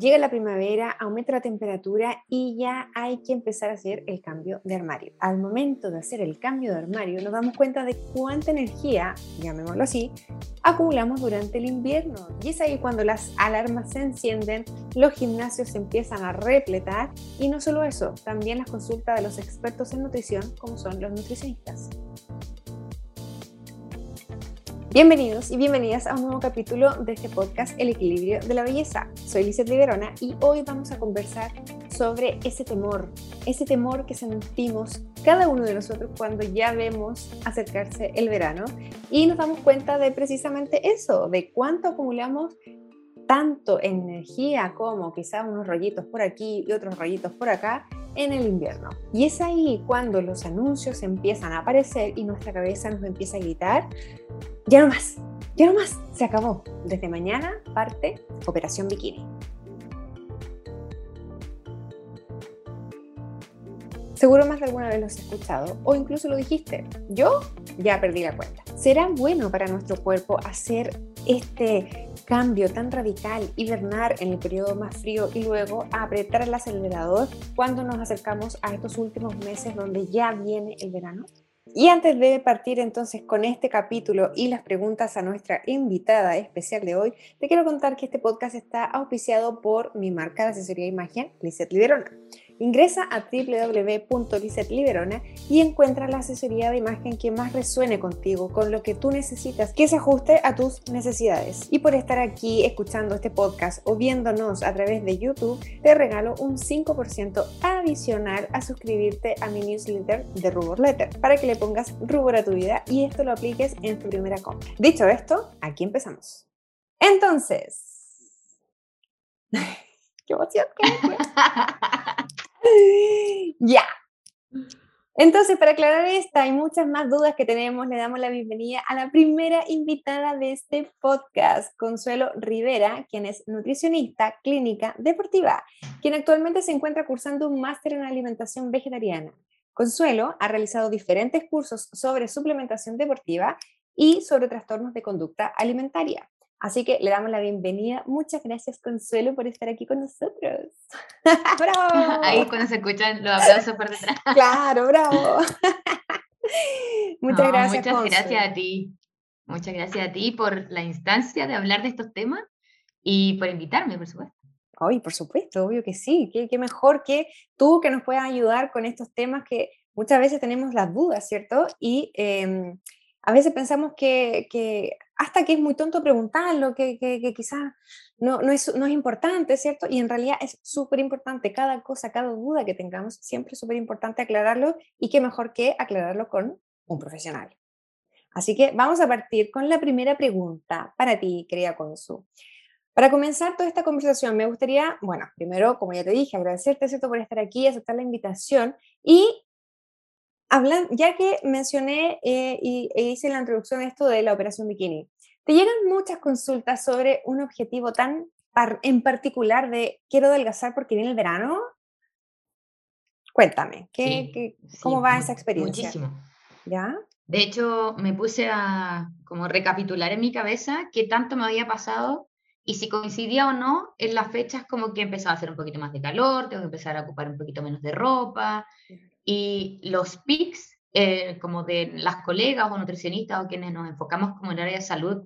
Llega la primavera, aumenta la temperatura y ya hay que empezar a hacer el cambio de armario. Al momento de hacer el cambio de armario nos damos cuenta de cuánta energía, llamémoslo así, acumulamos durante el invierno. Y es ahí cuando las alarmas se encienden, los gimnasios se empiezan a repletar y no solo eso, también las consultas de los expertos en nutrición como son los nutricionistas. Bienvenidos y bienvenidas a un nuevo capítulo de este podcast El equilibrio de la belleza. Soy Lizeth Liberona y hoy vamos a conversar sobre ese temor, ese temor que sentimos cada uno de nosotros cuando ya vemos acercarse el verano y nos damos cuenta de precisamente eso, de cuánto acumulamos tanto energía como quizás unos rollitos por aquí y otros rollitos por acá en el invierno. Y es ahí cuando los anuncios empiezan a aparecer y nuestra cabeza nos empieza a gritar, ya no más, ya no más, se acabó. Desde mañana parte Operación Bikini. Seguro más de alguna vez lo has escuchado o incluso lo dijiste. Yo ya perdí la cuenta. ¿Será bueno para nuestro cuerpo hacer este cambio tan radical, hibernar en el periodo más frío y luego apretar el acelerador cuando nos acercamos a estos últimos meses donde ya viene el verano? Y antes de partir entonces con este capítulo y las preguntas a nuestra invitada especial de hoy, te quiero contar que este podcast está auspiciado por mi marca de asesoría de imagen, Lizeth Liberona. Ingresa a www.lisetliberona y encuentra la asesoría de imagen que más resuene contigo, con lo que tú necesitas, que se ajuste a tus necesidades. Y por estar aquí escuchando este podcast o viéndonos a través de YouTube, te regalo un 5% adicional a suscribirte a mi newsletter de Rubor Letter, para que le pongas rubor a tu vida y esto lo apliques en tu primera compra. Dicho esto, aquí empezamos. Entonces, qué emoción. ya. Entonces, para aclarar esta y muchas más dudas que tenemos, le damos la bienvenida a la primera invitada de este podcast, Consuelo Rivera, quien es nutricionista clínica deportiva, quien actualmente se encuentra cursando un máster en alimentación vegetariana. Consuelo ha realizado diferentes cursos sobre suplementación deportiva y sobre trastornos de conducta alimentaria. Así que le damos la bienvenida. Muchas gracias, Consuelo, por estar aquí con nosotros. ¡Bravo! Ahí cuando se escuchan los aplausos por detrás. Claro, bravo. muchas gracias. Muchas gracias a ti. Muchas gracias a ti por la instancia de hablar de estos temas y por invitarme, por supuesto. Ay, por supuesto, obvio que sí. Qué, mejor que tú que nos puedas ayudar con estos temas que muchas veces tenemos las dudas, ¿cierto? Y em, a veces pensamos que, que hasta que es muy tonto preguntarlo, que, que, quizás no, no, es, no es importante, ¿cierto? Y en realidad es súper importante, cada cosa, cada duda que tengamos, siempre es súper importante aclararlo y qué mejor que aclararlo con un profesional. Así que vamos a partir con la primera pregunta para ti, querida Consu. Para comenzar toda esta conversación, me gustaría, bueno, primero, como ya te dije, agradecerte, ¿cierto?, por estar aquí, aceptar la invitación y hablan, ya que mencioné eh, y, e hice la introducción de esto de la operación bikini, te llegan muchas consultas sobre un objetivo tan en particular de quiero adelgazar porque viene el verano. Cuéntame, ¿qué, ¿cómo va esa experiencia? Muchísimo. ¿Ya? De hecho, me puse a como recapitular en mi cabeza qué tanto me había pasado y si coincidía o no en las fechas como que empezaba a hacer un poquito más de calor, tengo que empezar a ocupar un poquito menos de ropa, y los PICs, eh, como de las colegas o nutricionistas o quienes nos enfocamos como en el área de salud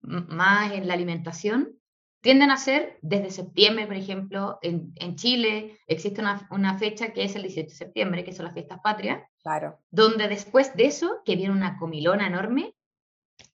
más en la alimentación, tienden a ser desde septiembre, por ejemplo, en, en Chile existe una, una, fecha que es el 18 de septiembre, que son las fiestas patrias, claro. donde después de eso, que viene una comilona enorme,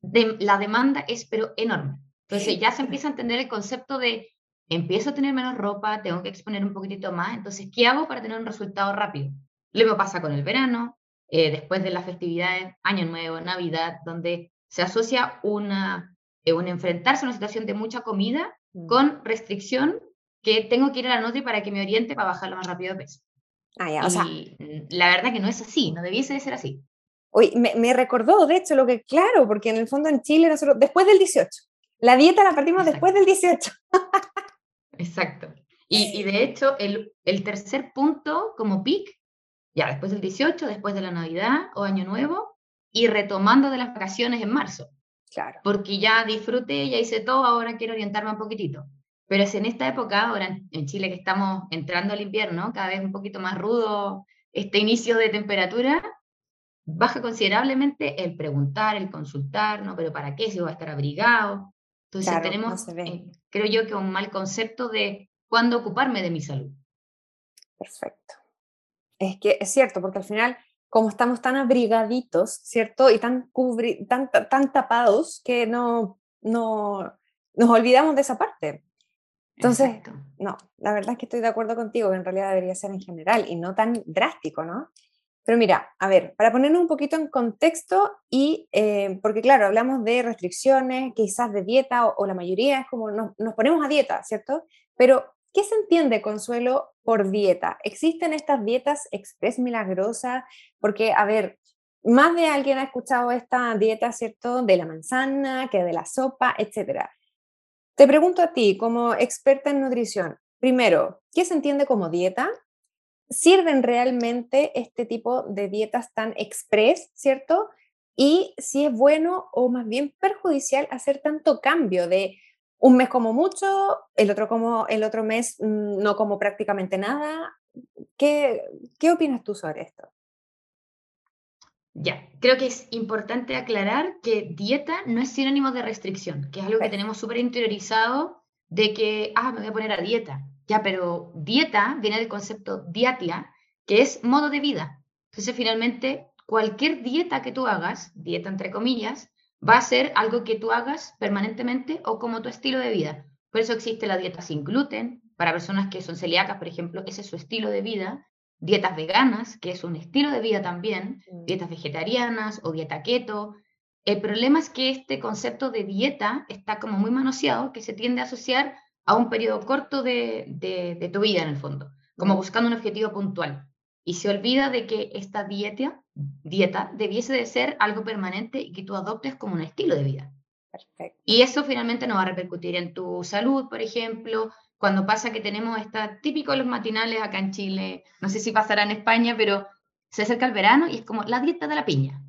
de, la demanda es pero enorme. Entonces ya se empieza a entender el concepto de empiezo a tener menos ropa, tengo que exponer un poquitito más, entonces, ¿qué hago para tener un resultado rápido? Lo mismo pasa con el verano, eh, después de las festividades, Año Nuevo, Navidad, donde se asocia una, eh, un enfrentarse a una situación de mucha comida mm. con restricción que tengo que ir a la Nutri para que me oriente para bajar lo más rápido de peso. Ah, ya, o sea, la verdad que no es así, no debiese de ser así. Oye, me, me, recordó, de hecho, lo que, claro, porque en el fondo en Chile nosotros, después del 18, la dieta la partimos después del 18. Exacto. Y, y, de hecho, el, el tercer punto como PIC ya después del 18, después de la Navidad o Año Nuevo, y retomando de las vacaciones en marzo. Claro. Porque ya disfruté, ya hice todo, ahora quiero orientarme un poquitito. Pero es en esta época, ahora en Chile que estamos entrando al invierno, cada vez un poquito más rudo este inicio de temperatura, baja considerablemente el preguntar, el consultar, ¿no? Pero ¿para qué si voy a estar abrigado? Entonces tenemos, eh, creo yo que un mal concepto de cuándo ocuparme de mi salud. Perfecto. Es que es cierto, porque al final, como estamos tan abrigaditos, ¿cierto? Y tan, tan, tan tapados que no, no nos olvidamos de esa parte. Entonces, no, la verdad es que estoy de acuerdo contigo, que en realidad debería ser en general y no tan drástico, ¿no? Pero mira, a ver, para ponernos un poquito en contexto y, eh, porque claro, hablamos de restricciones, quizás de dieta o, la mayoría es como nos, nos, ponemos a dieta, ¿cierto? Pero, ¿qué se entiende, Consuelo, por dieta? ¿Existen estas dietas express milagrosas? Porque, a ver, más de alguien ha escuchado esta dieta, ¿cierto? De la manzana, que de la sopa, etcétera. Te pregunto a ti, como experta en nutrición, primero, ¿qué se entiende como dieta? ¿Sirven realmente este tipo de dietas tan express, cierto? Y si es bueno o más bien perjudicial hacer tanto cambio de un mes como mucho, el otro como el otro mes mm, no como prácticamente nada. ¿Qué, qué opinas tú sobre esto? Ya, creo que es importante aclarar que dieta no es sinónimo de restricción, que es algo que tenemos súper interiorizado de que, ah, me voy a poner a dieta. Ya, pero dieta viene del concepto diatia, que es modo de vida. Entonces, finalmente, cualquier dieta que tú hagas, dieta entre comillas, va a ser algo que tú hagas permanentemente o como tu estilo de vida. Por eso existe la dieta sin gluten, para personas que son celíacas, por ejemplo, ese es su estilo de vida dietas veganas, que es un estilo de vida también, mm. dietas vegetarianas o dieta keto. El problema es que este concepto de dieta está como muy manoseado, que se tiende a asociar a un periodo corto de, de, tu vida en el fondo, como mm. buscando un objetivo puntual. Y se olvida de que esta dieta, dieta debiese de ser algo permanente y que tú adoptes como un estilo de vida. Perfecto. Y eso finalmente no va a repercutir en tu salud, por ejemplo, cuando pasa que tenemos esta, típico los matinales acá en Chile, no sé si pasará en España, pero se acerca el verano y es como la dieta de la piña.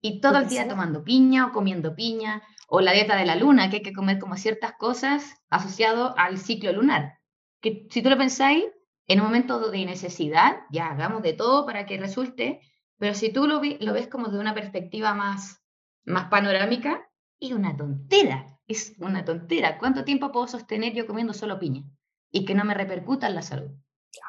Y todo el día tomando piña o comiendo piña, o la dieta de la luna, que hay que comer como ciertas cosas asociado al ciclo lunar. Que si tú lo pensáis, en un momento de necesidad, ya hagamos de todo para que resulte, pero si tú lo, lo ves como de una perspectiva más, más panorámica, es una tontera es una tontera. ¿Cuánto tiempo puedo sostener yo comiendo solo piña? Y que no me repercuta en la salud.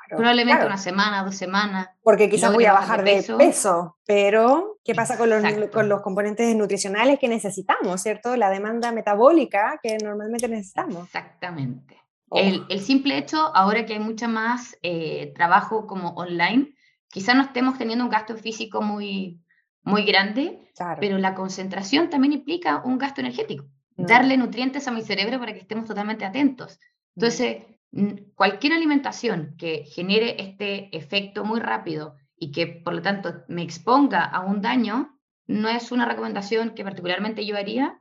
Probablemente una semana, dos semanas. Porque quizás voy a bajar de peso. pero ¿qué pasa con los, con los, componentes nutricionales que necesitamos, cierto? La demanda metabólica que normalmente necesitamos. Exactamente. Oh. El, el, simple hecho, ahora que hay mucha más eh, trabajo como online, quizás no estemos teniendo un gasto físico muy, muy grande, pero la concentración también implica un gasto energético. Mm. darle nutrientes a mi cerebro para que estemos totalmente atentos. Mm. Entonces, cualquier alimentación que genere este efecto muy rápido y que por lo tanto me exponga a un daño, no es una recomendación que particularmente yo haría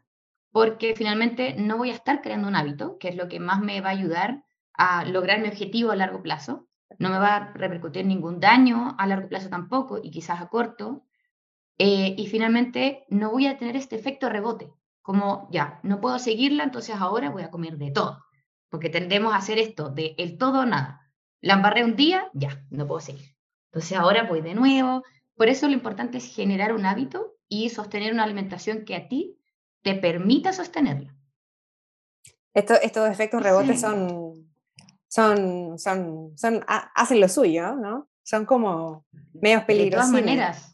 porque finalmente no voy a estar creando un hábito, que es lo que más me va a ayudar a lograr mi objetivo a largo plazo. No me va a repercutir ningún daño a largo plazo tampoco y quizás a corto. Eh, y finalmente no voy a tener este efecto rebote como ya, no puedo seguirla, entonces ahora voy a comer de todo, porque tendemos a hacer esto de el todo o nada. La embarré un día, ya, no puedo seguir. Entonces ahora voy de nuevo. Por eso lo importante es generar un hábito y sostener una alimentación que a ti te permita sostenerla. estos efectos rebotes son, son, son, son, hacen lo suyo, ¿no? Son como medios peligrosos. De todas maneras.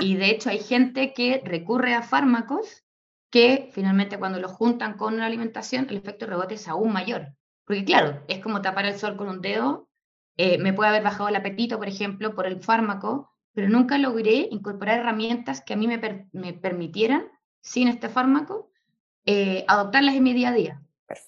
y de hecho hay gente que recurre a fármacos que finalmente cuando lo juntan con una alimentación, el efecto rebote es aún mayor. Porque claro, es como tapar el sol con un dedo. Eh, me puede haber bajado el apetito, por ejemplo, por el fármaco, pero nunca logré incorporar herramientas que a mí me, permitieran, sin este fármaco, eh, adoptarlas en mi día a día.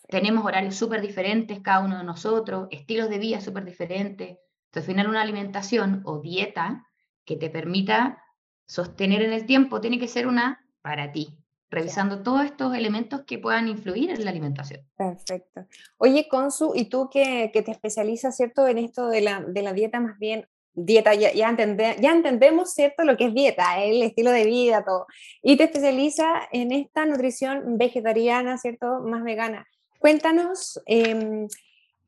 Tenemos horarios súper diferentes cada uno de nosotros, estilos de vida súper diferentes. Entonces, al final, una alimentación o dieta que te permita sostener en el tiempo tiene que ser una para ti, revisando todos estos elementos que puedan influir en la alimentación. Perfecto. Oye, Consu, y tú que, que te especializas, ¿cierto?, en esto de la, de la dieta más bien dieta, ya, ya, ya, entendemos, ¿cierto?, lo que es dieta, el estilo de vida, todo. Y te especializa en esta nutrición vegetariana, ¿cierto?, más vegana. Cuéntanos em,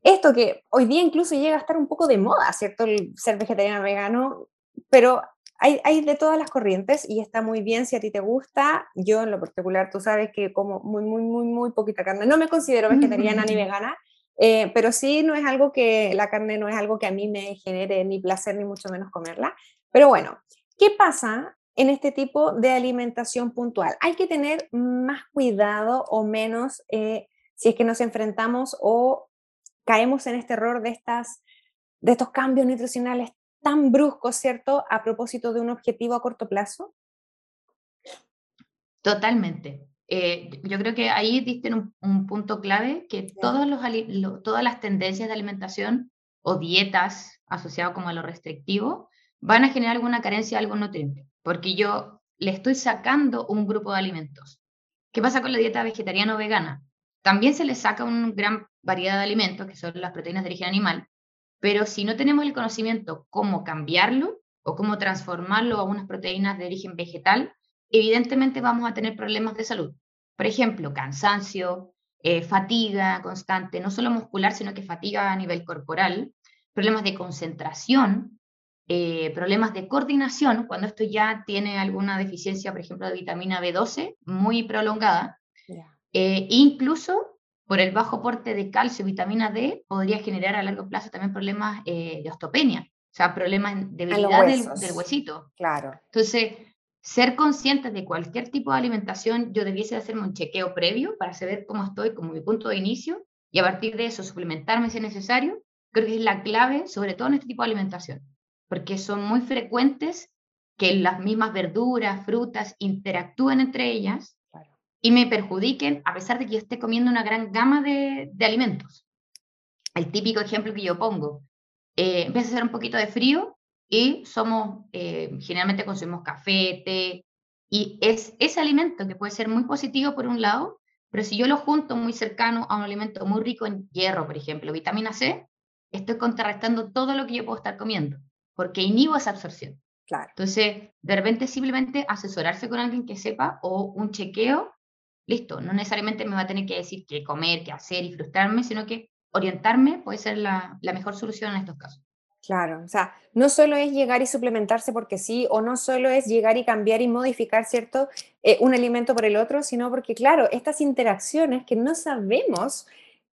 esto que hoy día incluso llega a estar un poco de moda, ¿cierto? El ser vegetariano vegano, pero hay, hay, de todas las corrientes y está muy bien si a ti te gusta. Yo en lo particular, tú sabes que como muy, muy, muy, muy poquita carne. No me considero vegetariana ni vegana, eh, pero sí no es algo que, la carne no es algo que a mí me genere ni placer ni mucho menos comerla. Pero bueno, ¿qué pasa en este tipo de alimentación puntual? Hay que tener más cuidado o menos eh, si es que nos enfrentamos o caemos en este error de, estas, de estos cambios nutricionales tan bruscos, ¿cierto? A propósito de un objetivo a corto plazo. Totalmente. Eh, yo creo que ahí diste un, punto clave, que todos los, todas las tendencias de alimentación o dietas asociadas como a lo restrictivo van a generar alguna carencia de algún nutriente, porque yo le estoy sacando un grupo de alimentos. ¿Qué pasa con la dieta vegetariana o vegana? También se le saca una gran variedad de alimentos, que son las proteínas de origen animal, pero si no tenemos el conocimiento cómo cambiarlo o cómo transformarlo a unas proteínas de origen vegetal, evidentemente vamos a tener problemas de salud. Por ejemplo, cansancio, eh, fatiga constante, no solo muscular, sino que fatiga a nivel corporal, problemas de concentración, eh, problemas de coordinación, cuando esto ya tiene alguna deficiencia, por ejemplo, de vitamina B12 muy prolongada, eh, incluso por el bajo aporte de calcio y vitamina D podría generar a largo plazo también problemas de osteopenia, o sea, problemas de debilidad del, del, huesito. Claro. Entonces, ser conscientes de cualquier tipo de alimentación, yo debiese hacerme un chequeo previo para saber cómo estoy como mi punto de inicio y a partir de eso suplementarme si es necesario, creo que es la clave, sobre todo en este tipo de alimentación, porque son muy frecuentes que las mismas verduras, frutas interactúen entre ellas y me perjudiquen a pesar de que yo esté comiendo una gran gama de, alimentos. El típico ejemplo que yo pongo, eh, empieza a hacer un poquito de frío y somos, eh, generalmente consumimos café, té, y es ese alimento que puede ser muy positivo por un lado, pero si yo lo junto muy cercano a un alimento muy rico en hierro, por ejemplo, vitamina C, estoy contrarrestando todo lo que yo puedo estar comiendo, porque inhibo esa absorción. Claro. Entonces, de repente simplemente asesorarse con alguien que sepa o un chequeo, listo, no necesariamente me va a tener que decir qué comer, qué hacer y frustrarme, sino que orientarme puede ser la, la mejor solución en estos casos. Claro, o sea, no solo es llegar y suplementarse porque sí, o no solo es llegar y cambiar y modificar, ¿cierto? Eh, un alimento por el otro, sino porque, claro, estas interacciones que no sabemos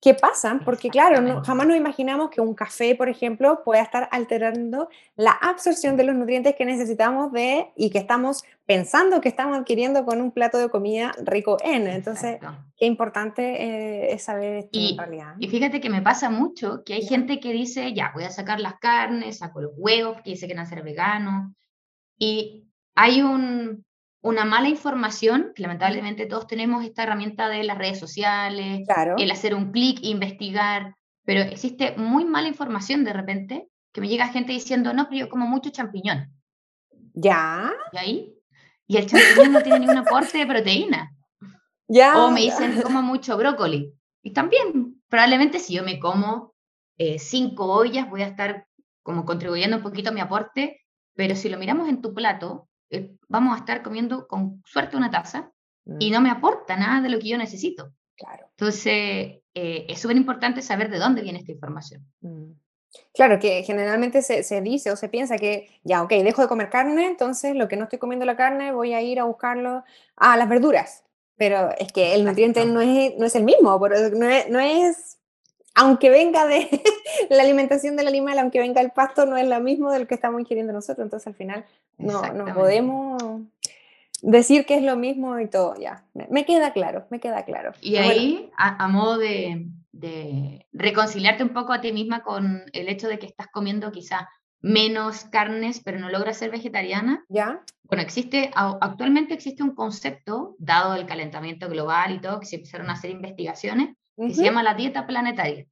¿Qué pasa? Porque claro, jamás nos imaginamos que un café, por ejemplo, pueda estar alterando la absorción de los nutrientes que necesitamos de y que estamos pensando que estamos adquiriendo con un plato de comida rico en. Entonces, qué importante eh, es saber esto y, en realidad. Y fíjate que me pasa mucho que hay gente que dice, ya, voy a sacar las carnes, saco los huevos, que dice que van a ser veganos. Y hay un, una mala información, que lamentablemente todos tenemos esta herramienta de las redes sociales, el hacer un clic, investigar, pero existe muy mala información de repente, que me llega gente diciendo, no, pero yo como mucho champiñón. ¿Ya? ¿Y ahí? Y el champiñón no tiene ningún aporte de proteína. ¿Ya? O me dicen, como mucho brócoli. Y también, probablemente si yo me como eh, cinco ollas, voy a estar como contribuyendo un poquito a mi aporte, pero si lo miramos en tu plato, eh, vamos a estar comiendo con suerte una taza y mm. no me aporta nada de lo que yo necesito. Claro. Entonces, eh, es súper importante saber de dónde viene esta información. Mm. Claro, que generalmente se, se, dice o se piensa que ya, ok, dejo de comer carne, entonces lo que no estoy comiendo la carne voy a ir a buscarlo a las verduras. Pero es que el nutriente no es, no es el mismo, no es, no es aunque venga de la alimentación del animal, aunque venga el pasto, no es lo mismo del que estamos ingiriendo nosotros. Entonces al final no, no podemos decir que es lo mismo y todo, ya. Me, queda claro, me queda claro. Y ahí, a, modo de, reconciliarte un poco a ti misma con el hecho de que estás comiendo quizá menos carnes, pero no logras ser vegetariana. ¿Ya? Bueno, existe, actualmente existe un concepto, dado el calentamiento global y todo, que se empezaron a hacer investigaciones, que se llama la dieta planetaria.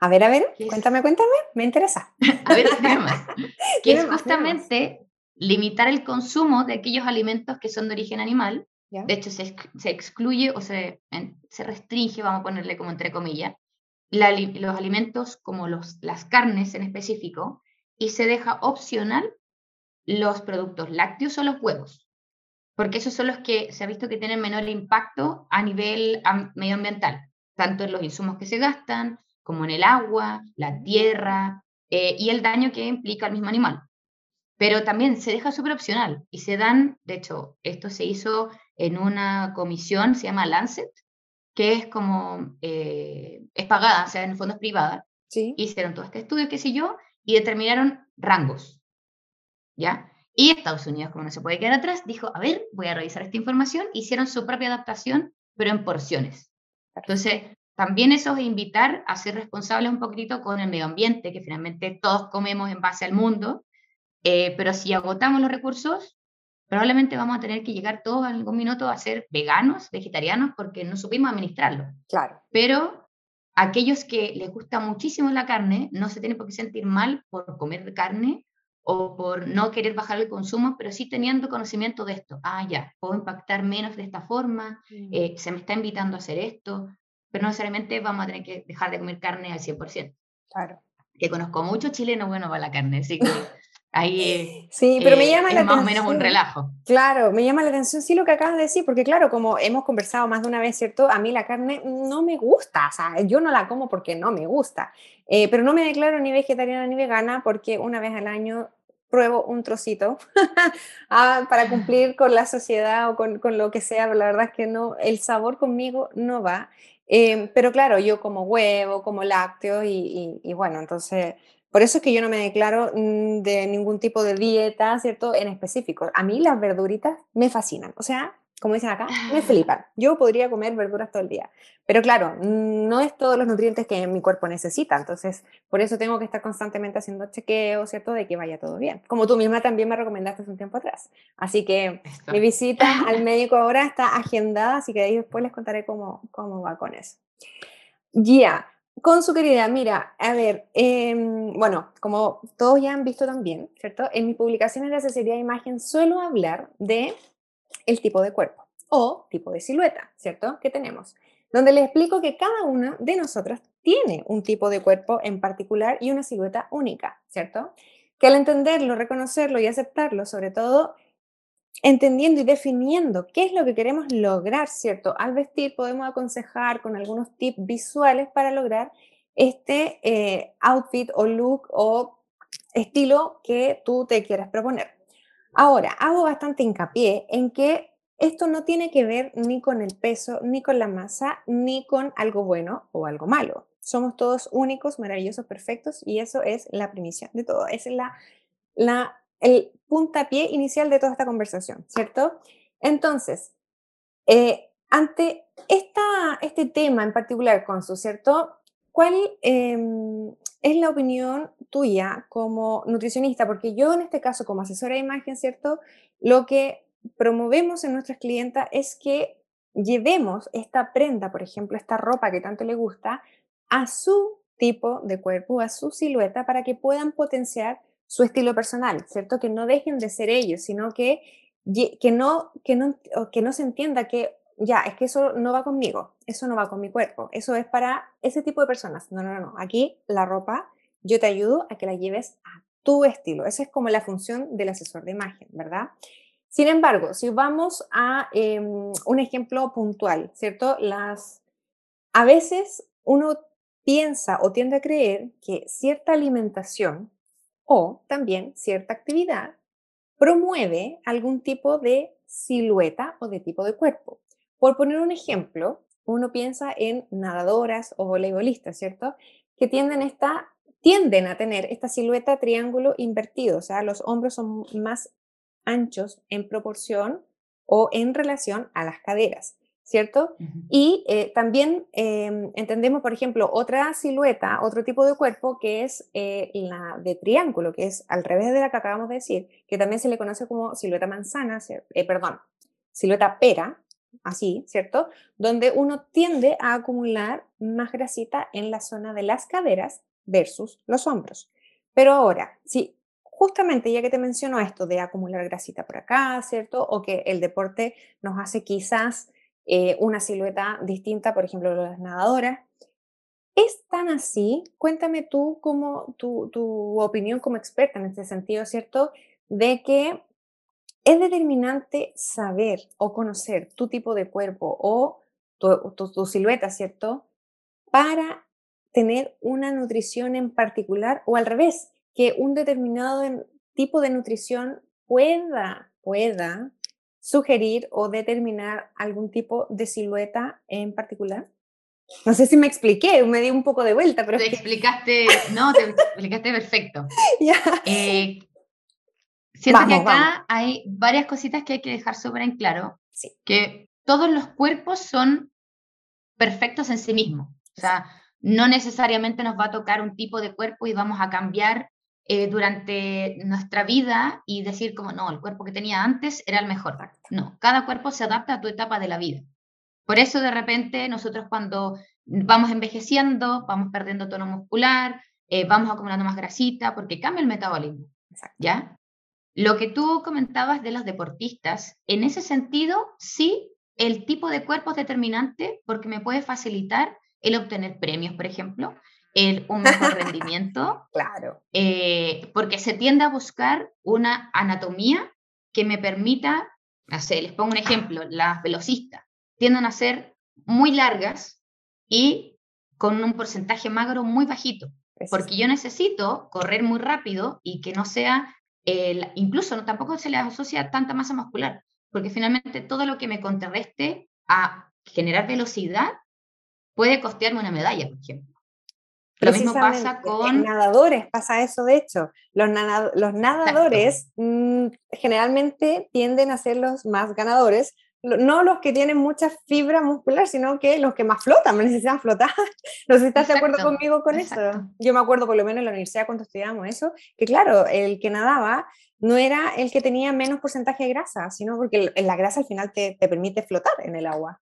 A ver, a ver, cuéntame, cuéntame, me interesa. a ver, más. que es justamente limitar el consumo de aquellos alimentos que son de origen animal. De hecho, se, se, excluye o se, se restringe, vamos a ponerle como entre comillas, los alimentos como los, las carnes en específico, y se deja opcional los productos lácteos o los huevos, porque esos son los que se ha visto que tienen menor impacto a nivel medioambiental. Tanto en los insumos que se gastan, como en el agua, la tierra eh, y el daño que implica el mismo animal. Pero también se deja súper opcional y se dan, de hecho, esto se hizo en una comisión, se llama Lancet, que es como, eh, es pagada, o sea, en el fondo es privada. Sí. Hicieron todo este estudio, qué sé yo, y determinaron rangos. ¿Ya? Y Estados Unidos, como no se puede quedar atrás, dijo, a ver, voy a revisar esta información, hicieron su propia adaptación, pero en porciones. Entonces, también eso es invitar a ser responsables un poquitito con el medio ambiente, que finalmente todos comemos en base al mundo, eh, pero si agotamos los recursos, probablemente vamos a tener que llegar todos en algún minuto a ser veganos, vegetarianos, porque no supimos administrarlo. Claro. Pero aquellos que les gusta muchísimo la carne no se tienen por qué sentir mal por comer carne o por no querer bajar el consumo, pero sí teniendo conocimiento de esto. Ah, ya, puedo impactar menos de esta forma, eh, se me está invitando a hacer esto, pero no necesariamente vamos a tener que dejar de comer carne al 100%. Claro. Que conozco muchos chilenos bueno para la carne, así que Ahí sí, pero me llama la más o menos un relajo. Claro, me llama la atención sí lo que acabas de decir, porque claro, como hemos conversado más de una vez, ¿cierto? A mí la carne no me gusta, o sea, yo no la como porque no me gusta, eh, pero no me declaro ni vegetariana ni vegana porque una vez al año pruebo un trocito ah, para cumplir con la sociedad o con, con, lo que sea, pero la verdad es que no, el sabor conmigo no va. Eh, pero claro, yo como huevo, como lácteo y, y bueno, entonces por eso es que yo no me declaro mm, de ningún tipo de dieta, ¿cierto? En específico. A mí las verduritas me fascinan. O sea, como dicen acá, me ah. flipan. Yo podría comer verduras todo el día. Pero claro, no es todos los nutrientes que mi cuerpo necesita. Entonces, por eso tengo que estar constantemente haciendo chequeo, ¿cierto? De que vaya todo bien. Como tú misma también me recomendaste hace un tiempo atrás. Así que mi visita al médico ahora está agendada, así que ahí después les contaré cómo, cómo va con eso. Ya. Con su querida, mira, a ver, em, bueno, como todos ya han visto también, ¿cierto? En mis publicaciones de asesoría de imagen suelo hablar de el tipo de cuerpo o tipo de silueta, ¿cierto? Que tenemos, donde les explico que cada una de nosotras tiene un tipo de cuerpo en particular y una silueta única, ¿cierto? Que al entenderlo, reconocerlo y aceptarlo, sobre todo, entendiendo y definiendo qué es lo que queremos lograr, ¿cierto? Al vestir podemos aconsejar con algunos tips visuales para lograr este eh, outfit o look o estilo que tú te quieras proponer. Ahora, hago bastante hincapié en que esto no tiene que ver ni con el peso, ni con la masa, ni con algo bueno o algo malo. Somos todos únicos, maravillosos, perfectos y eso es la primicia de todo. Es la el puntapié inicial de toda esta conversación, ¿cierto? Entonces, eh, ante esta, este tema en particular, Consu, ¿cierto? ¿Cuál em, es la opinión tuya como nutricionista? Porque yo en este caso, como asesora de imagen, ¿cierto? Lo que promovemos en nuestras clientas es que llevemos esta prenda, por ejemplo, esta ropa que tanto le gusta, a su tipo de cuerpo, a su silueta, para que puedan potenciar su estilo personal, ¿cierto? Que no dejen de ser ellos, sino que, que, no, que, no, que no se entienda que ya, es que eso no va conmigo, eso no va con mi cuerpo, eso es para ese tipo de personas. No, no, no, aquí la ropa, yo te ayudo a que la lleves a tu estilo. Esa es como la función del asesor de imagen, ¿verdad? Sin embargo, si vamos a em, un ejemplo puntual, ¿cierto? Las, a veces uno piensa o tiende a creer que cierta alimentación o también cierta actividad promueve algún tipo de silueta o de tipo de cuerpo. Por poner un ejemplo, uno piensa en nadadoras o voleibolistas, ¿cierto? Que tienden, esta, tienden a tener esta silueta triángulo invertido, o sea, los hombros son más anchos en proporción o en relación a las caderas. ¿cierto? Y eh, también em, entendemos, por ejemplo, otra silueta, otro tipo de cuerpo que es eh, la de triángulo, que es al revés de la que acabamos de decir, que también se le conoce como silueta manzana, eh, perdón, silueta pera, así, ¿cierto? Donde uno tiende a acumular más grasita en la zona de las caderas versus los hombros. Pero ahora, si justamente ya que te menciono esto de acumular grasita por acá, ¿cierto? O que el deporte nos hace quizás eh, una silueta distinta, por ejemplo, las nadadoras. ¿Es tan así? Cuéntame tú como tu, tu opinión como experta en este sentido, ¿cierto? De que es determinante saber o conocer tu tipo de cuerpo o tu, tu, silueta, ¿cierto? para tener una nutrición en particular o al revés, que un determinado tipo de nutrición pueda, pueda sugerir o determinar algún tipo de silueta en particular? No sé si me expliqué, me di un poco de vuelta, pero... Te explicaste, no, te explicaste perfecto. ya. Eh, siento que acá hay varias cositas que hay que dejar súper en claro. Sí. Que todos los cuerpos son perfectos en sí mismos. O sea, no necesariamente nos va a tocar un tipo de cuerpo y vamos a cambiar eh, durante nuestra vida y decir como, no, el cuerpo que tenía antes era el mejor. No, cada cuerpo se adapta a tu etapa de la vida. Por eso de repente nosotros cuando vamos envejeciendo, vamos perdiendo tono muscular, eh, vamos acumulando más grasita, porque cambia el metabolismo. ¿Ya? Lo que tú comentabas de los deportistas, en ese sentido, sí, el tipo de cuerpo es determinante porque me puede facilitar el obtener premios, por ejemplo, el, un mejor rendimiento. claro. Eh, porque se tiende a buscar una anatomía que me permita, no sé, les pongo un ejemplo, las velocistas tienden a ser muy largas y con un porcentaje magro muy bajito, porque yo necesito correr muy rápido y que no sea, el, incluso no, tampoco se le asocia tanta masa muscular, porque finalmente todo lo que me contrarreste a generar velocidad puede costearme una medalla, por ejemplo. Lo mismo pasa con... nadadores pasa eso, de hecho. Los, los nadadores mm, generalmente tienden a ser los más ganadores no los que tienen mucha fibra muscular, sino que los que más flotan, necesitan flotar. No sé si estás de acuerdo conmigo con eso. Yo me acuerdo, por lo menos en la universidad cuando estudiábamos eso, que claro, el que nadaba no era el que tenía menos porcentaje de grasa, sino porque la grasa al final te, permite flotar en el agua.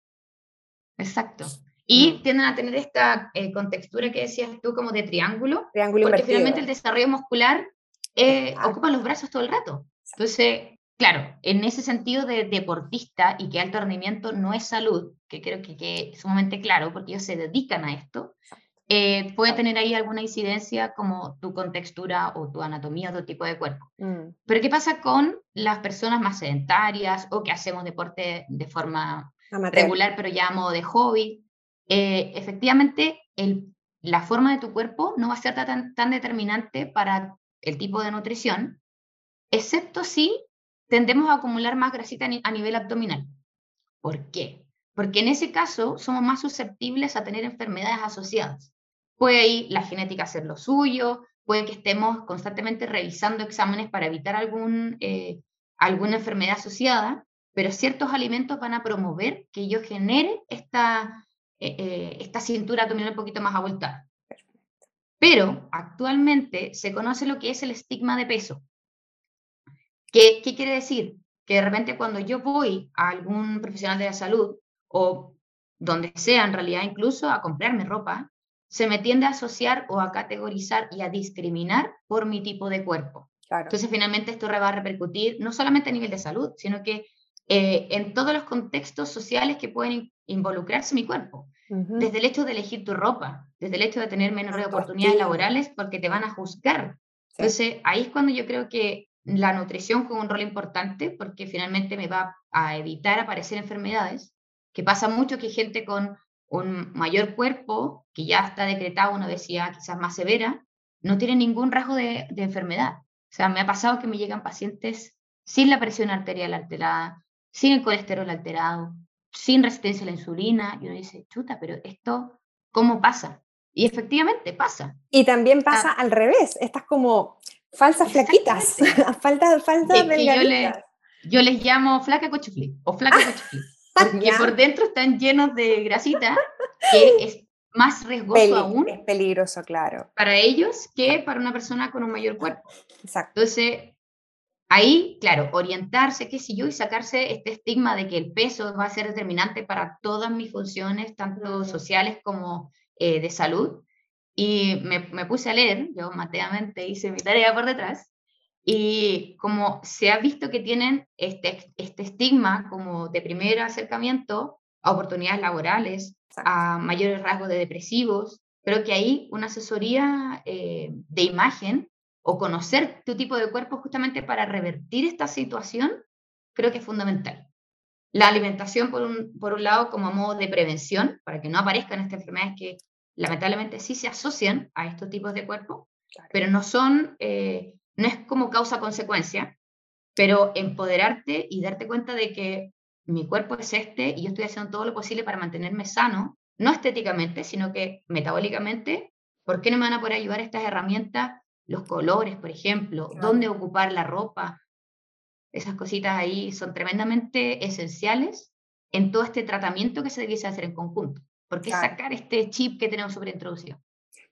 Exacto. Y mm. tienden a tener esta eh, contextura que decías tú como de triángulo, triángulo porque finalmente el desarrollo muscular eh, ocupa los brazos todo el rato. Entonces, claro, en ese sentido de deportista y que alto rendimiento no es salud, que creo que, es sumamente claro porque ellos se dedican a esto, eh, puede tener ahí alguna incidencia como tu contextura o tu anatomía o tu tipo de cuerpo. Mm. Pero ¿qué pasa con las personas más sedentarias o que hacemos deporte de forma regular pero ya a modo de hobby? Eh, efectivamente, el, la forma de tu cuerpo no va a ser tan, tan determinante para el tipo de nutrición, excepto si tendemos a acumular más grasita a nivel abdominal. ¿Por qué? Porque en ese caso somos más susceptibles a tener enfermedades asociadas. Puede ahí la genética hacer lo suyo, puede que estemos constantemente revisando exámenes para evitar algún, eh, alguna enfermedad asociada, pero ciertos alimentos van a promover que yo genere esta, eh, eh, esta cintura abdominal un poquito más abultada. Pero actualmente se conoce lo que es el estigma de peso. ¿Qué, quiere decir? Que de repente cuando yo voy a algún profesional de la salud o donde sea en realidad incluso a comprarme ropa, se me tiende a asociar o a categorizar y a discriminar por mi tipo de cuerpo. Entonces finalmente esto va a repercutir no solamente a nivel de salud, sino que eh, en todos los contextos sociales que pueden involucrarse mi cuerpo. Desde el hecho de elegir tu ropa, desde el hecho de tener menores oportunidades laborales porque te van a juzgar. Entonces ahí es cuando yo creo que la nutrición juega un rol importante porque finalmente me va a evitar aparecer enfermedades, que pasa mucho que gente con un mayor cuerpo, que ya está decretado una obesidad quizás más severa, no tiene ningún rasgo de, enfermedad. O sea, me ha pasado que me llegan pacientes sin la presión arterial alterada, sin el colesterol alterado, sin resistencia a la insulina, y uno dice, chuta, pero esto, ¿cómo pasa? Y efectivamente pasa. Y también pasa al revés, estás como, falsas flaquitas, falta, falta yo, yo, les llamo flaca cochuflí o flaca cochuflí, porque por dentro están llenos de grasita, que es más riesgoso aún. Es peligroso, claro. Para ellos que para una persona con un mayor cuerpo. Exacto. Entonces, ahí, claro, orientarse, qué sé yo, y sacarse este estigma de que el peso va a ser determinante para todas mis funciones, tanto sociales como eh, de salud, y me, me, puse a leer, yo mateamente hice mi tarea por detrás, y como se ha visto que tienen este, este estigma como de primer acercamiento a oportunidades laborales, a mayores rasgos de depresivos, pero que ahí una asesoría eh, de imagen o conocer tu tipo de cuerpo justamente para revertir esta situación, creo que es fundamental. La alimentación, por un, por un lado, como modo de prevención, para que no aparezcan estas enfermedades que lamentablemente sí se asocian a estos tipos de cuerpo, pero no son, eh, no es como causa-consecuencia, pero empoderarte y darte cuenta de que mi cuerpo es este y yo estoy haciendo todo lo posible para mantenerme sano, no estéticamente, sino que metabólicamente, ¿por qué no me van a poder ayudar estas herramientas? Los colores, por ejemplo, dónde ocupar la ropa. Esas cositas ahí son tremendamente esenciales en todo este tratamiento que se debiese hacer en conjunto. Porque sacar este chip que tenemos introducido.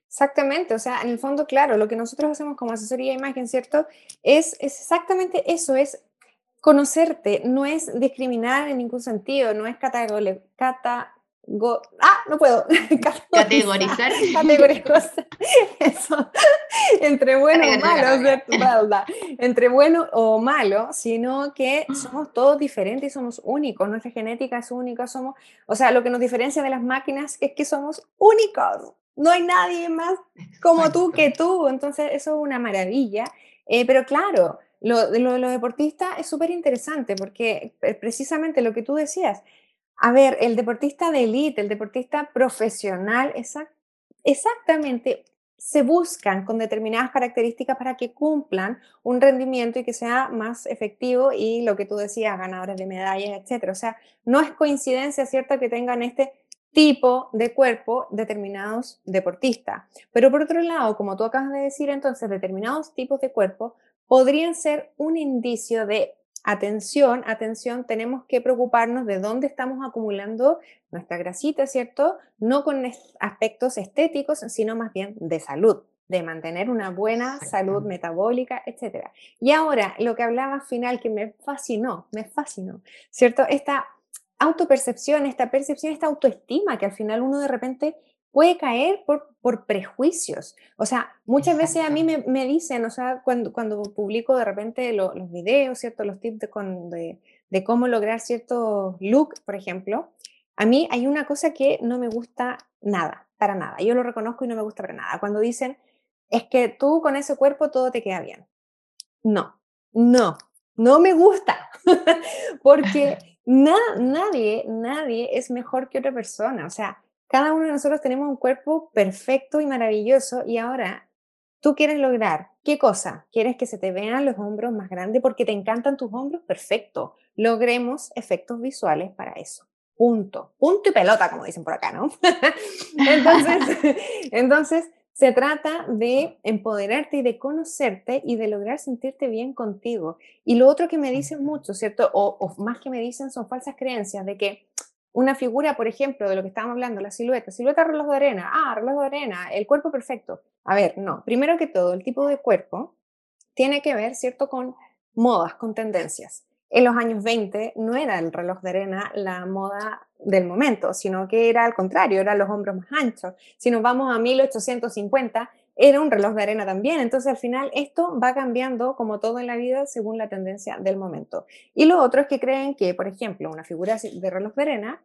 Exactamente, o sea, en el fondo, claro, lo que nosotros hacemos como asesoría de imagen, ¿cierto? Es, es exactamente eso, es conocerte, no es discriminar en ningún sentido, no es cata, ah, no puedo. Categorizar. Categorizar. Eso. Entre bueno o malo, entre bueno o malo, sino que somos todos diferentes y somos únicos. Nuestra genética es única, somos, o sea, lo que nos diferencia de las máquinas es que somos únicos. No hay nadie más como tú que tú. Entonces, eso es una maravilla. Eh, pero claro, lo de los deportistas es súper interesante porque eh, precisamente lo que tú decías, a ver, el deportista de élite, el deportista profesional, exactamente se buscan con determinadas características para que cumplan un rendimiento y que sea más efectivo y lo que tú decías, ganadores de medallas, etcétera. O sea, no es coincidencia, ¿cierto?, que tengan este tipo de cuerpo determinados deportistas. Pero por otro lado, como tú acabas de decir, entonces, determinados tipos de cuerpo podrían ser un indicio de atención, atención, tenemos que preocuparnos de dónde estamos acumulando nuestra grasita, ¿cierto? No con aspectos estéticos, sino más bien de salud, de mantener una buena salud metabólica, etc. Y ahora, lo que hablaba final que me fascinó, me fascinó, ¿cierto? Esta autopercepción, esta percepción, esta autoestima que al final uno de repente puede caer por, por prejuicios. O sea, muchas veces a mí me, me, dicen, o sea, cuando, cuando publico de repente los videos, ¿cierto? Los tips de, de, de, cómo lograr cierto look, por ejemplo, a mí hay una cosa que no me gusta nada, para nada. Yo lo reconozco y no me gusta para nada. Cuando dicen, es que tú con ese cuerpo todo te queda bien. No, no, no me gusta. Porque nadie, nadie es mejor que otra persona. O sea, cada uno de nosotros tenemos un cuerpo perfecto y maravilloso y ahora tú quieres lograr, ¿qué cosa? ¿Quieres que se te vean los hombros más grandes porque te encantan tus hombros? Perfecto. Logremos efectos visuales para eso. Punto. Punto y pelota, como dicen por acá, ¿no? entonces, entonces, se trata de empoderarte y de conocerte y de lograr sentirte bien contigo. Y lo otro que me dicen mucho, ¿cierto? O, o más que me dicen son falsas creencias de que una figura, por ejemplo, de lo que estábamos hablando, la silueta, silueta reloj de arena, ah, reloj de arena, el cuerpo perfecto. A ver, no, primero que todo, el tipo de cuerpo tiene que ver, ¿cierto?, con modas, con tendencias. En los años 20 no era el reloj de arena la moda del momento, sino que era al contrario, eran los hombros más anchos. Si nos vamos a 1850, era un reloj de arena también. Entonces, al final, esto va cambiando, como todo en la vida, según la tendencia del momento. Y lo otro es que creen que, por ejemplo, una figura de reloj de arena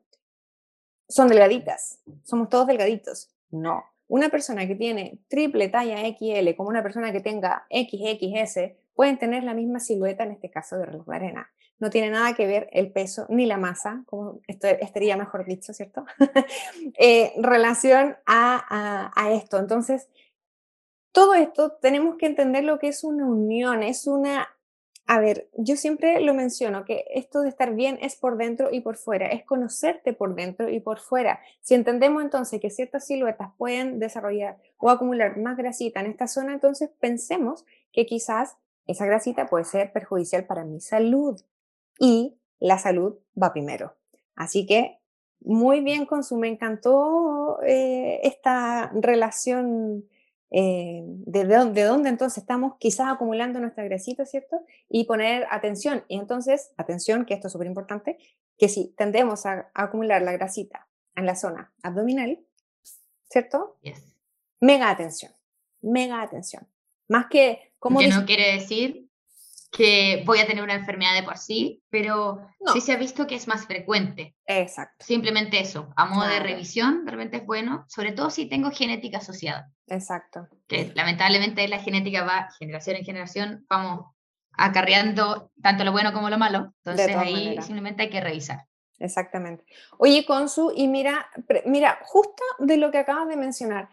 son delgaditas. Somos todos delgaditos. No. Una persona que tiene triple talla XL como una persona que tenga XXS pueden tener la misma silueta, en este caso de reloj de arena. No tiene nada que ver el peso ni la masa, como esto estaría mejor dicho, ¿cierto? eh, relación a, a, a esto. Entonces, todo esto tenemos que entender lo que es una unión, es una... A ver, yo siempre lo menciono, que esto de estar bien es por dentro y por fuera, es conocerte por dentro y por fuera. Si entendemos entonces que ciertas siluetas pueden desarrollar o acumular más grasita en esta zona, entonces pensemos que quizás esa grasita puede ser perjudicial para mi salud y la salud va primero. Así que muy bien, Consu, me encantó eh, esta relación eh, de, dónde, entonces estamos quizás acumulando nuestra grasita, ¿cierto? Y poner atención. Y entonces, atención, que esto es súper importante, que si tendemos a, acumular la grasita en la zona abdominal, ¿cierto? Mega atención, mega atención. Más que... Como que no quiere decir que voy a tener una enfermedad de por sí, pero sí se ha visto que es más frecuente. Exacto. Simplemente eso, a modo de revisión, de repente es bueno, sobre todo si tengo genética asociada. Exacto. Que lamentablemente la genética va generación en generación, vamos acarreando tanto lo bueno como lo malo, entonces ahí simplemente hay que revisar. exactamente. Oye, Consu, y mira, mira, justo de lo que acabas de mencionar,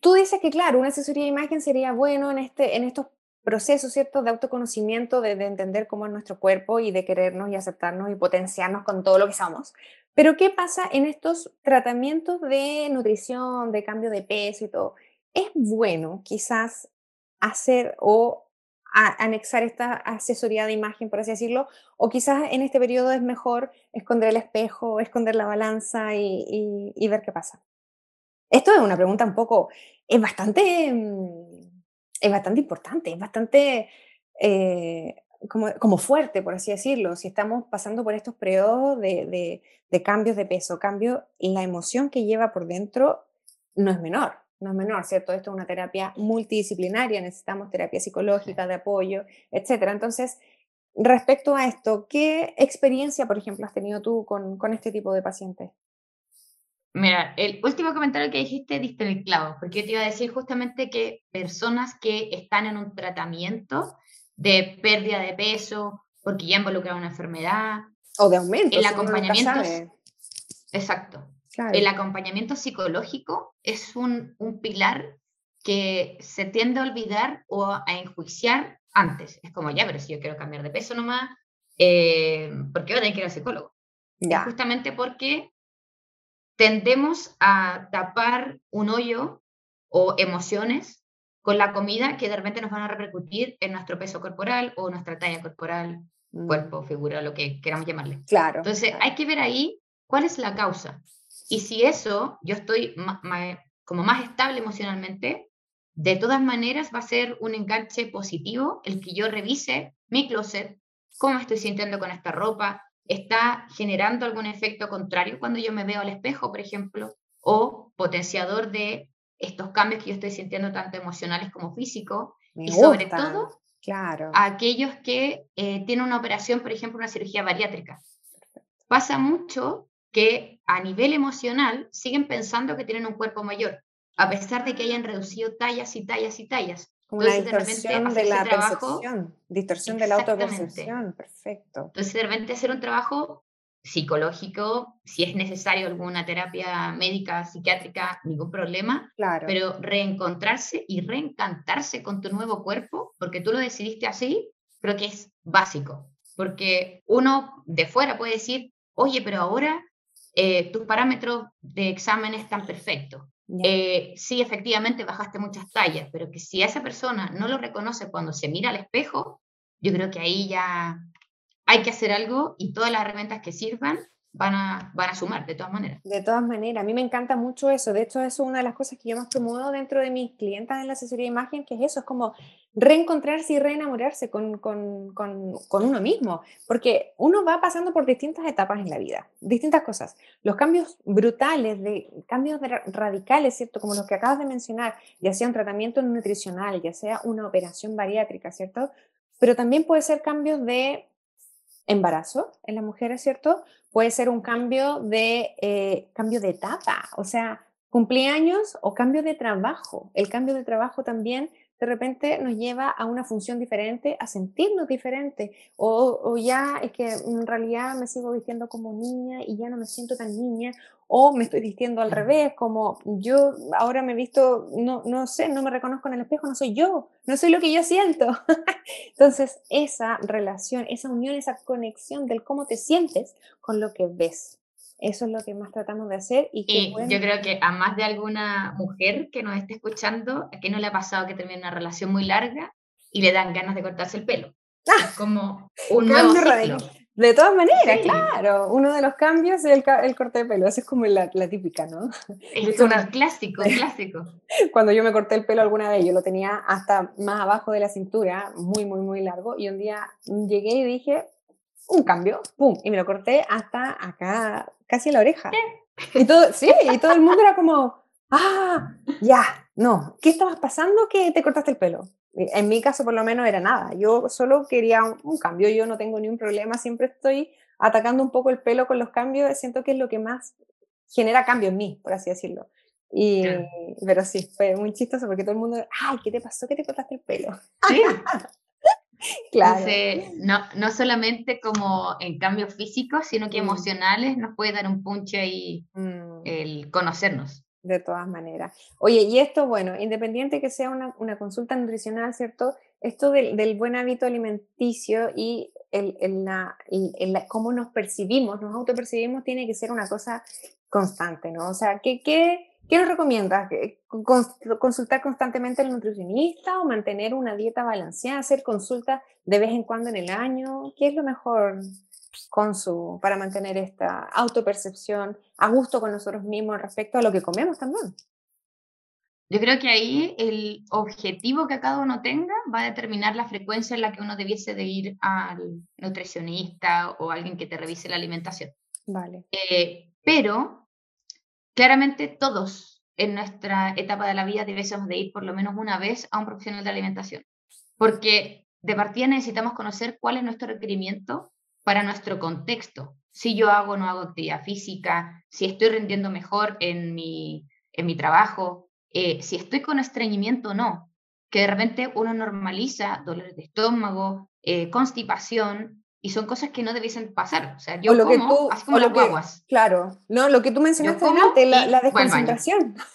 tú dices que, claro, una asesoría de imagen sería bueno en, este, en estos procesos, ¿cierto?, de autoconocimiento, de, de, entender cómo es nuestro cuerpo y de querernos y aceptarnos y potenciarnos con todo lo que somos. Pero, ¿qué pasa en estos tratamientos de nutrición, de cambio de peso y todo? Es bueno quizás hacer o anexar esta asesoría de imagen, por así decirlo, o quizás en este periodo es mejor esconder el espejo, esconder la balanza y, ver qué pasa. Esto es una pregunta un poco, es bastante, mm, es bastante importante, es bastante eh, como, fuerte, por así decirlo. Si estamos pasando por estos periodos de, de cambios de peso, cambio, la emoción que lleva por dentro no es menor no es menor, ¿cierto? Esto es una terapia multidisciplinaria, necesitamos terapia psicológica, de apoyo, etcétera. Entonces, respecto a esto, ¿qué experiencia, por ejemplo, has tenido tú con, con este tipo de pacientes? Mira, el último comentario que dijiste diste el clavo, porque yo te iba a decir justamente que personas que están en un tratamiento de pérdida de peso, porque ya involucran una enfermedad. O de aumento. El acompañamiento. exacto. El acompañamiento psicológico es un, pilar que se tiende a olvidar o a enjuiciar antes. Es como, ya, pero si yo quiero cambiar de peso nomás, eh, ¿por qué voy a tener que ir al psicólogo? Ya. Justamente porque tendemos a tapar un hoyo o emociones con la comida que de repente nos van a repercutir en nuestro peso corporal o nuestra talla corporal, mm. cuerpo, figura, lo que queramos llamarle. Claro. Entonces, hay que ver ahí cuál es la causa. Y si eso, yo estoy como más estable emocionalmente, de todas maneras va a ser un enganche positivo el que yo revise mi closet, cómo me estoy sintiendo con esta ropa, está generando algún efecto contrario cuando yo me veo al espejo, por ejemplo, o potenciador de estos cambios que yo estoy sintiendo tanto emocionales como físicos, y sobre todo claro. a aquellos que eh, tienen una operación, por ejemplo, una cirugía bariátrica. Pasa mucho que a nivel emocional siguen pensando que tienen un cuerpo mayor, a pesar de que hayan reducido tallas y tallas y tallas. Una distorsión de, la percepción, distorsión de la autopercepción, perfecto. Entonces, de repente hacer un trabajo psicológico, si es necesario alguna terapia médica, psiquiátrica, ningún problema, claro. pero reencontrarse y reencantarse con tu nuevo cuerpo, porque tú lo decidiste así, creo que es básico, porque uno de fuera puede decir, oye, pero ahora eh, tus parámetros de examen están perfectos. Eh, sí, efectivamente bajaste muchas tallas, pero que si esa persona no lo reconoce cuando se mira al espejo, yo creo que ahí ya hay que hacer algo y todas las herramientas que sirvan van a, van a sumar, de todas maneras. De todas maneras, a mí me encanta mucho eso. De hecho, eso es una de las cosas que yo más promuevo dentro de mis clientas en la asesoría de imagen, que es eso, es como reencontrarse y reenamorarse con, con, con, con, uno mismo, porque uno va pasando por distintas etapas en la vida, distintas cosas. Los cambios brutales, de, cambios radicales, ¿cierto? Como los que acabas de mencionar, ya sea un tratamiento nutricional, ya sea una operación bariátrica, ¿cierto? Pero también puede ser cambios de embarazo en las mujeres, ¿cierto? Puede ser un cambio de, eh, cambio de etapa, o sea, cumpleaños o cambio de trabajo. El cambio de trabajo también de repente nos lleva a una función diferente, a sentirnos diferente, o, o, ya es que en realidad me sigo vistiendo como niña y ya no me siento tan niña, o me estoy vistiendo al revés, como yo ahora me he visto, no, no sé, no me reconozco en el espejo, no soy yo, no soy lo que yo siento. Entonces, esa relación, esa unión, esa conexión del cómo te sientes con lo que ves. Eso es lo que más tratamos de hacer. Y, yo creo que a más de alguna mujer que nos esté escuchando, a que no le ha pasado que termine una relación muy larga y le dan ganas de cortarse el pelo. Ah, como un nuevo ciclo. De todas maneras, claro. Uno de los cambios es el, corte de pelo. Esa es como la, típica, ¿no? Es un clásico, clásico. Cuando yo me corté el pelo alguna vez, yo lo tenía hasta más abajo de la cintura, muy, muy, muy largo. Y un día llegué y dije, un cambio, ¡pum! Y me lo corté hasta acá, casi en la oreja. Y todo, sí, y todo el mundo era como, ah, ya, no, ¿qué estabas pasando que te cortaste el pelo? En mi caso, por lo menos, era nada. Yo solo quería un, cambio. Yo no tengo ni un problema. Siempre estoy atacando un poco el pelo con los cambios. Siento que es lo que más genera cambio en mí, por así decirlo. Y, Pero sí, fue muy chistoso porque todo el mundo, ay, ¿qué te pasó? ¿Qué te cortaste el pelo? Sí. Claro. no, no solamente como en cambios físicos, sino que mm. emocionales nos puede dar un punche ahí mm. el conocernos. De todas maneras. Oye, y esto, bueno, independiente que sea una, una consulta nutricional, ¿cierto? Esto del, del buen hábito alimenticio y el, el, la, el, cómo nos percibimos, nos autopercibimos, tiene que ser una cosa constante, ¿no? O sea, ¿qué, qué, qué nos recomiendas? ¿Consultar constantemente al nutricionista o mantener una dieta balanceada? ¿Hacer consultas de vez en cuando en el año? ¿Qué es lo mejor? con su, para mantener esta autopercepción a gusto con nosotros mismos respecto a lo que comemos también. Yo creo que ahí el objetivo que cada uno tenga va a determinar la frecuencia en la que uno debiese de ir al nutricionista o alguien que te revise la alimentación. Vale. Eh, pero claramente todos en nuestra etapa de la vida debemos de ir por lo menos una vez a un profesional de alimentación, porque de partida necesitamos conocer cuál es nuestro requerimiento para nuestro contexto. Si yo hago o no hago actividad física, si estoy rindiendo mejor en mi, en mi trabajo, eh, si estoy con estreñimiento o no, que de repente uno normaliza dolores de estómago, eh, constipación, y son cosas que no debiesen pasar. O sea, yo lo como, que tú, así como las guaguas. Claro, no, lo que tú mencionaste antes, la, la desconcentración.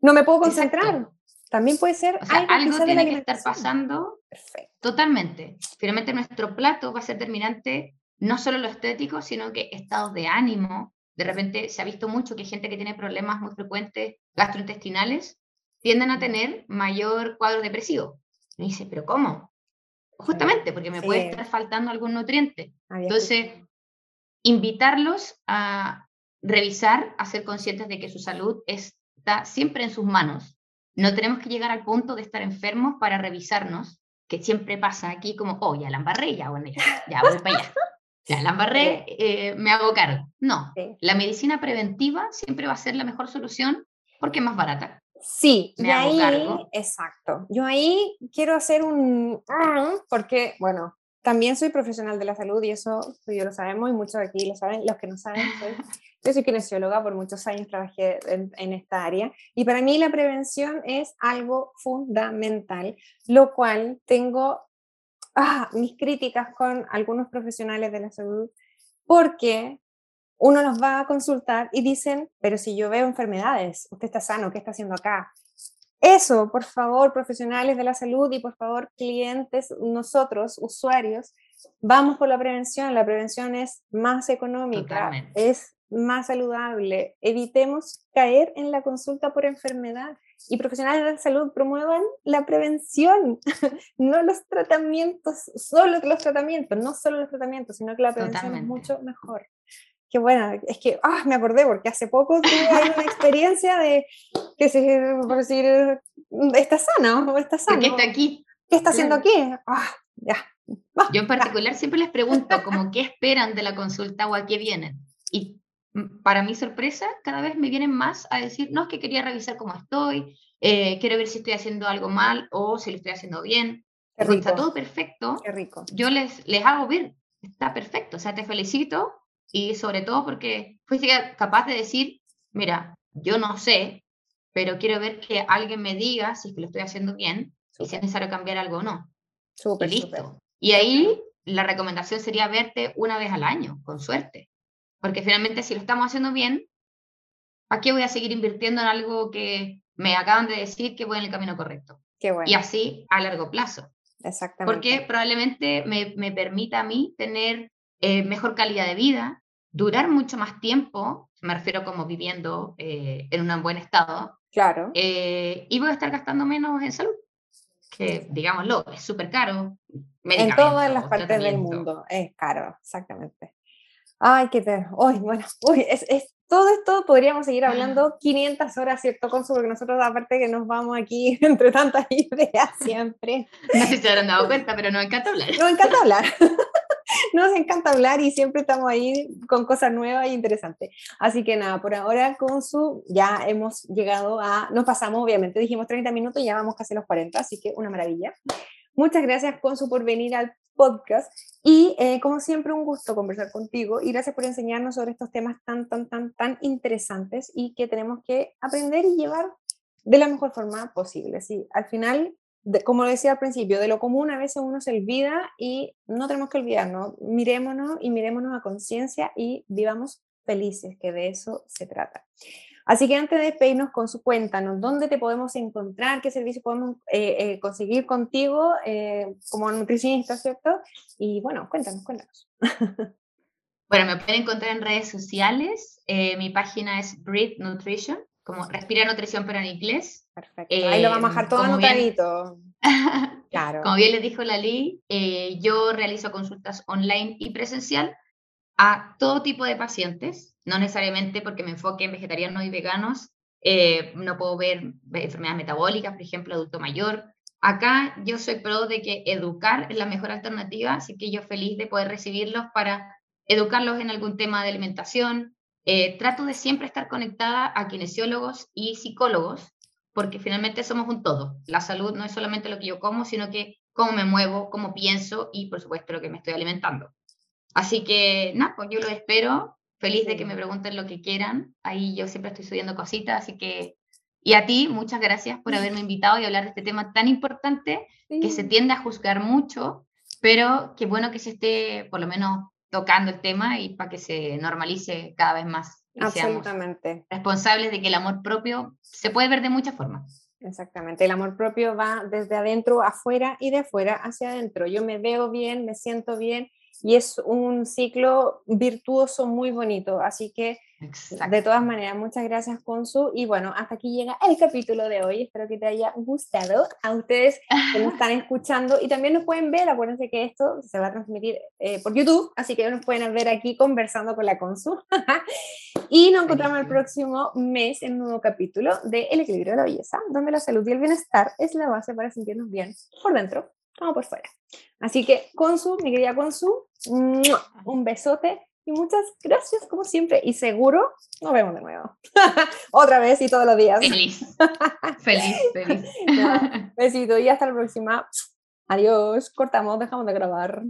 No me puedo concentrar. También puede ser o sea, algo, tiene que estar pasando. Perfecto. Totalmente. Finalmente nuestro plato va a ser determinante no solo lo estético, sino que estados de ánimo. De repente se ha visto mucho que gente que tiene problemas muy frecuentes gastrointestinales tienden a tener mayor cuadro depresivo. Me dice, ¿pero cómo? Justamente porque me puede estar faltando algún nutriente. Entonces, invitarlos a revisar, a ser conscientes de que su salud está siempre en sus manos. No tenemos que llegar al punto de estar enfermos para revisarnos, que siempre pasa aquí como, oh, ya la embarré, ya, bueno, ya voy para allá. Ya, la embarré, eh, me hago cargo. No, la medicina preventiva siempre va a ser la mejor solución porque es más barata. Sí, me hago ahí, cargo. exacto. Yo ahí quiero hacer un, porque, bueno, también soy profesional de la salud y eso yo lo sabemos y muchos aquí lo saben, los que no saben, yo soy kinesióloga, por muchos años trabajé en, en, esta área y para mí la prevención es algo fundamental, lo cual tengo ah, mis críticas con algunos profesionales de la salud, porque uno los va a consultar y dicen, pero si yo veo enfermedades, usted está sano, ¿qué está haciendo acá? Eso, por favor, profesionales de la salud y por favor, clientes, nosotros, usuarios, vamos por la prevención. La prevención es más económica, es más saludable. Evitemos caer en la consulta por enfermedad y profesionales de la salud promuevan la prevención, no los tratamientos, solo los tratamientos, no solo los tratamientos, sino que la prevención es mucho mejor. Qué buena, es que ah, me acordé porque hace poco tuve una experiencia de que se, por decir, está sana o está sana. ¿Qué está aquí? ¿Qué está haciendo aquí? Ah, ya. Ah, Yo en particular siempre les pregunto como qué esperan de la consulta o a qué vienen. Y para mi sorpresa, cada vez me vienen más a decir, no, es que quería revisar cómo estoy, eh, quiero ver si estoy haciendo algo mal o si lo estoy haciendo bien. Está todo perfecto. Qué rico. Yo les, les hago ver, está perfecto, o sea, te felicito y sobre todo porque fuiste capaz de decir, mira, yo no sé, pero quiero ver que alguien me diga si es que lo estoy haciendo bien y si es necesario cambiar algo o no. Súper, listo. Y ahí la recomendación sería verte una vez al año, con suerte. Porque finalmente si lo estamos haciendo bien, ¿a qué voy a seguir invirtiendo en algo que me acaban de decir que voy en el camino correcto? Qué bueno. Y así a largo plazo. Exactamente. Porque probablemente me, me permita a mí tener eh, mejor calidad de vida, durar mucho más tiempo, me refiero como viviendo eh, en un buen estado. Claro. Eh, y voy a estar gastando menos en salud, que digámoslo, es súper caro. En todas las partes del mundo es caro, exactamente. Ay, qué te... Uy, bueno, uy, es, es, todo esto podríamos seguir hablando 500 horas, ¿cierto, Consu? Porque nosotros, aparte que nos vamos aquí entre tantas ideas siempre. No sé si se habrán dado cuenta, pero nos encanta hablar. Nos encanta hablar. Nos encanta hablar y siempre estamos ahí con cosas nuevas e interesantes. Así que nada, por ahora, Consu, ya hemos llegado a. Nos pasamos, obviamente, dijimos 30 minutos ya vamos casi a los 40, así que una maravilla. Muchas gracias, Consu, por venir al podcast. Y eh, como siempre, un gusto conversar contigo y gracias por enseñarnos sobre estos temas tan, tan, tan, tan interesantes y que tenemos que aprender y llevar de la mejor forma posible. Sí, al final como decía al principio, de lo común a veces uno se olvida y no tenemos que olvidarnos. Mirémonos y mirémonos a conciencia y vivamos felices, que de eso se trata. Así que antes de despedirnos con su cuéntanos, ¿dónde te podemos encontrar? ¿Qué servicio podemos eh, eh, conseguir contigo eh, como nutricionista, cierto? Y bueno, cuéntanos, cuéntanos. Bueno, me pueden encontrar en redes sociales. mi página es Breathe Nutrition, como Respira Nutrición, pero en inglés. Perfecto. Ahí lo vamos a dejar todo anotadito. claro. Como bien les dijo Lali, yo realizo consultas online y presencial a todo tipo de pacientes, no necesariamente porque me enfoque en vegetarianos y veganos, eh, no puedo ver enfermedades metabólicas, por ejemplo, adulto mayor. Acá yo soy pro de que educar es la mejor alternativa, así que yo feliz de poder recibirlos para educarlos en algún tema de alimentación. Eh, trato de siempre estar conectada a kinesiólogos y psicólogos, porque finalmente somos un todo. La salud no es solamente lo que yo como, sino que cómo me muevo, cómo pienso y, por supuesto, lo que me estoy alimentando. Así que, nada, pues yo lo espero. Feliz de que me pregunten lo que quieran. Ahí yo siempre estoy subiendo cositas, así que... Y a ti, muchas gracias por haberme invitado y hablar de este tema tan importante que se tiende a juzgar mucho, pero qué bueno que se esté por lo menos tocando el tema y para que se normalice cada vez más. Absolutamente. responsables de que el amor propio se puede ver de muchas formas. Exactamente, el amor propio va desde adentro afuera y de afuera hacia adentro. Yo me veo bien, me siento bien y es un ciclo virtuoso muy bonito. Así que, de todas maneras, muchas gracias, Consu. Y bueno, hasta aquí llega el capítulo de hoy. Espero que te haya gustado. A ustedes que nos están escuchando y también nos pueden ver. Acuérdense que esto se va a transmitir eh, por YouTube, así que nos pueden ver aquí conversando con la Consu. y nos encontramos el próximo mes en un nuevo capítulo de El equilibrio de la belleza, donde la salud y el bienestar es la base para sentirnos bien por dentro como por fuera. Así que, Consu, mi querida Consu, un besote y muchas gracias como siempre y seguro nos vemos de nuevo. Otra vez y todos los días. Feliz. feliz, feliz. besito y hasta la próxima. Adiós. Cortamos, dejamos de grabar.